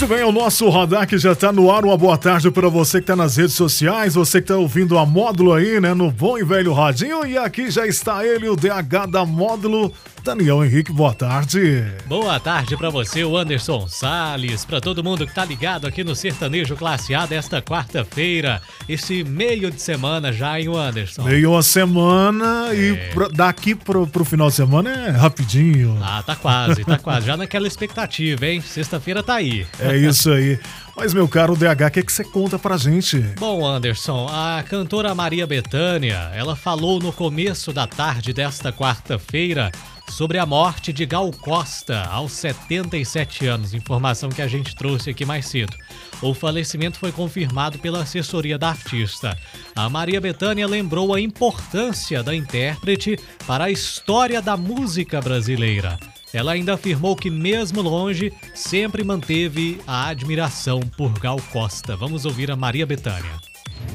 Muito bem, o nosso radar que já está no ar. Uma boa tarde para você que está nas redes sociais, você que está ouvindo a Módulo aí, né? No bom e velho radinho. E aqui já está ele, o DH da Módulo, Daniel Henrique. Boa tarde. Boa tarde para você, o Anderson Sales, para todo mundo que tá ligado aqui no Sertanejo Classe A desta quarta-feira. Esse meio de semana já, hein, Anderson? Meio uma semana é. e daqui pro, pro final de semana é rapidinho. Ah, tá quase, tá quase. Já naquela expectativa, hein? Sexta-feira tá aí. É isso aí. Mas, meu caro DH, o que, é que você conta pra gente? Bom, Anderson, a cantora Maria Bethânia, ela falou no começo da tarde desta quarta-feira sobre a morte de Gal Costa aos 77 anos, informação que a gente trouxe aqui mais cedo. O falecimento foi confirmado pela assessoria da artista. A Maria Bethânia lembrou a importância da intérprete para a história da música brasileira. Ela ainda afirmou que, mesmo longe, sempre manteve a admiração por Gal Costa. Vamos ouvir a Maria Bethânia.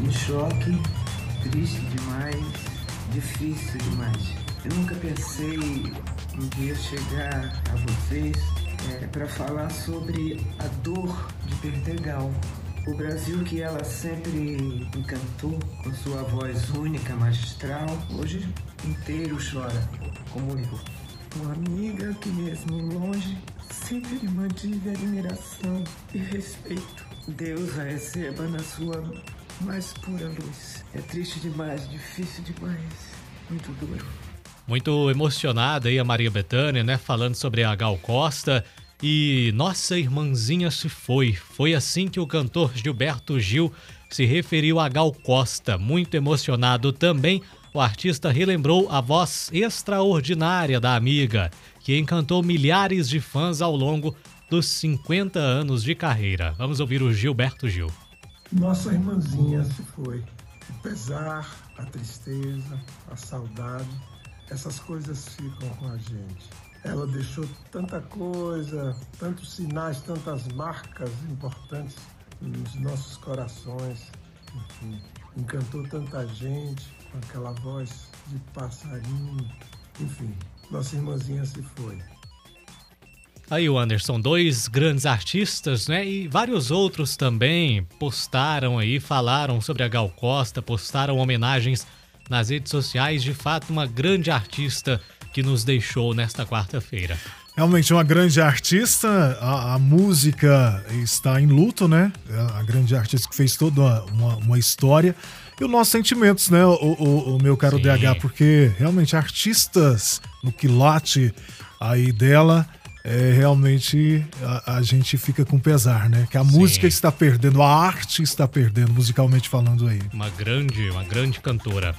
Um choque, triste demais, difícil demais. Eu nunca pensei um dia chegar a vocês é, para falar sobre a dor de perder Gal. O Brasil que ela sempre encantou com sua voz única, magistral, hoje inteiro chora, como eu. Uma amiga que mesmo longe sempre lhe mantive admiração e respeito. Deus a receba na sua mais pura luz. É triste demais, difícil demais, muito duro. Muito emocionada aí a Maria Bethânia, né? Falando sobre a Gal Costa. E nossa irmãzinha se foi. Foi assim que o cantor Gilberto Gil se referiu a Gal Costa. Muito emocionado também o artista relembrou a voz extraordinária da amiga, que encantou milhares de fãs ao longo dos 50 anos de carreira. Vamos ouvir o Gilberto Gil. Nossa irmãzinha se foi. O pesar, a tristeza, a saudade, essas coisas ficam com a gente. Ela deixou tanta coisa, tantos sinais, tantas marcas importantes nos nossos corações. Enfim, encantou tanta gente com aquela voz de passarinho. Enfim, nossa irmãzinha se foi. Aí o Anderson, dois grandes artistas, né? E vários outros também postaram aí, falaram sobre a Gal Costa, postaram homenagens nas redes sociais. De fato, uma grande artista que nos deixou nesta quarta-feira. Realmente uma grande artista, a, a, música está em luto, né? A grande artista que fez toda uma, uma história e os nossos sentimentos, né, o, o, o meu caro Sim. DH, porque realmente artistas no quilate aí dela, é, realmente a, a, gente fica com pesar, né? Que a Sim. música está perdendo, a arte está perdendo, musicalmente falando aí. Uma grande, uma grande cantora.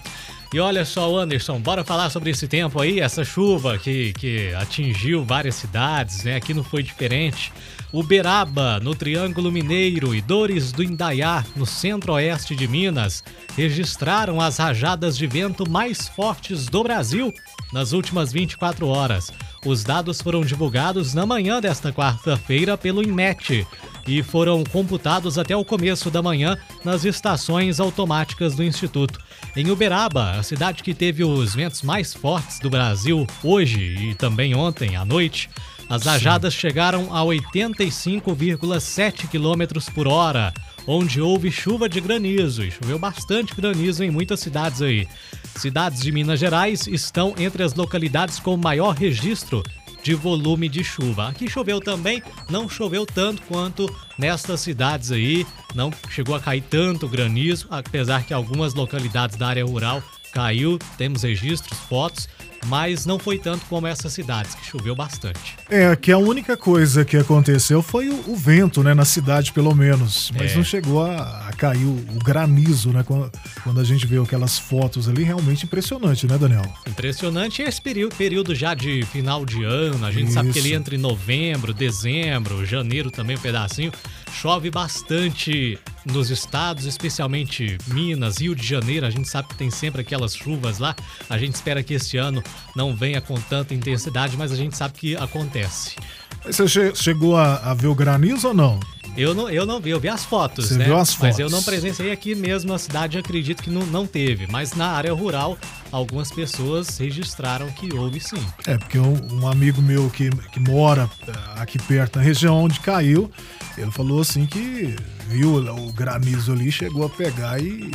E olha só, Anderson, bora falar sobre esse tempo aí, essa chuva que, que atingiu várias cidades, né? Aqui não foi diferente. Uberaba, no Triângulo Mineiro, e Dores do Indaiá, no centro-oeste de Minas, registraram as rajadas de vento mais fortes do Brasil nas últimas 24 horas. Os dados foram divulgados na manhã desta quarta-feira pelo INMET e foram computados até o começo da manhã nas estações automáticas do Instituto. Em Uberaba, a cidade que teve os ventos mais fortes do Brasil hoje e também ontem à noite, as rajadas chegaram a 85,7 km por hora, onde houve chuva de granizo e choveu bastante granizo em muitas cidades aí. Cidades de Minas Gerais estão entre as localidades com maior registro de volume de chuva. Aqui choveu também, não choveu tanto quanto nestas cidades aí, não chegou a cair tanto granizo, apesar que algumas localidades da área rural caiu, temos registros, fotos mas não foi tanto como essas cidades, que choveu bastante. É, que a única coisa que aconteceu foi o, o vento, né, na cidade pelo menos, mas É. não chegou a, a cair o, o granizo, né, quando, quando a gente vê aquelas fotos ali, realmente impressionante, né, Daniel? Impressionante esse período, período já de final de ano. A gente sabe que Isso. ele entre novembro, dezembro, janeiro também um pedacinho. Chove bastante nos estados, especialmente Minas, Rio de Janeiro. A gente sabe que tem sempre aquelas chuvas lá. A gente espera que esse ano não venha com tanta intensidade, mas a gente sabe que acontece. Você che- chegou a, a ver o granizo ou não? Eu não, eu não vi, eu vi as fotos, Você né? viu as Mas eu fotos. não presenciei aqui mesmo na cidade, acredito que não, não teve. Mas na área rural, algumas pessoas registraram que houve sim. É, porque um, um amigo meu que, que mora eh, aqui perto, na região onde caiu, ele falou assim que viu o granizo ali, chegou a pegar e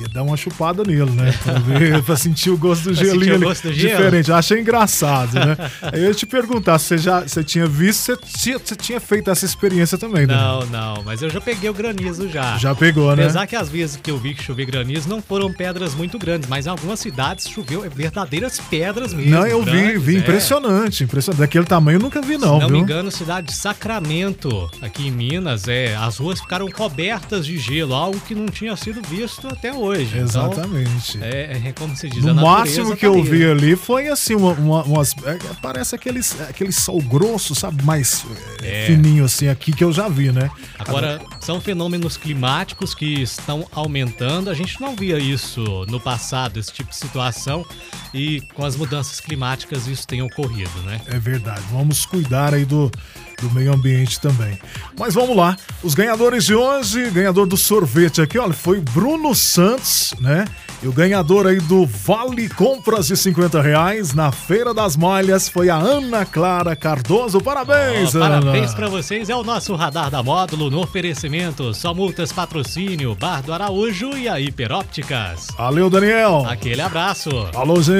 ia dar uma chupada nele, né? Pra, ver, pra sentir o gosto do gelinho o ali. gosto do gelo? Diferente. Eu achei engraçado, né? Aí eu ia te perguntar se você já você tinha visto, você tinha, você tinha feito essa experiência também, né? Não, não, mas eu já peguei o granizo já. Já pegou, né? Apesar que às vezes que eu vi que choveu granizo não foram pedras muito grandes, mas em algumas cidades choveu verdadeiras pedras mesmo. Não, eu vi, grandes, vi é. impressionante, impressionante. Daquele tamanho eu nunca vi, não, Se não viu? me engano, cidade de Sacramento, aqui em Minas, é, as ruas ficaram cobertas de gelo, algo que não tinha sido visto até hoje. Então, Exatamente. é, é como se diz, No máximo tá que eu ali, vi né? ali foi assim, uma, uma- umas. é, parece aqueles, aquele sal grosso, sabe? Mais é, É. fininho assim aqui que eu já vi, né? Agora, são fenômenos climáticos que estão aumentando. A gente não via isso no passado, esse tipo de situação. E com as mudanças climáticas isso tem ocorrido, né? É verdade. Vamos cuidar aí do, do meio ambiente também. Mas vamos lá. Os ganhadores de hoje, ganhador do sorvete aqui, olha, foi Bruno Santos, né? E o ganhador aí do Vale Compras de 50 reais na Feira das Malhas foi a Ana Clara Cardoso. Parabéns, Ó, Ana. parabéns pra vocês. É o nosso Radar da Módulo no oferecimento. Só multas patrocínio, Bar do Araújo e a Hiperópticas. Valeu, Daniel. Aquele abraço. Falou, gente.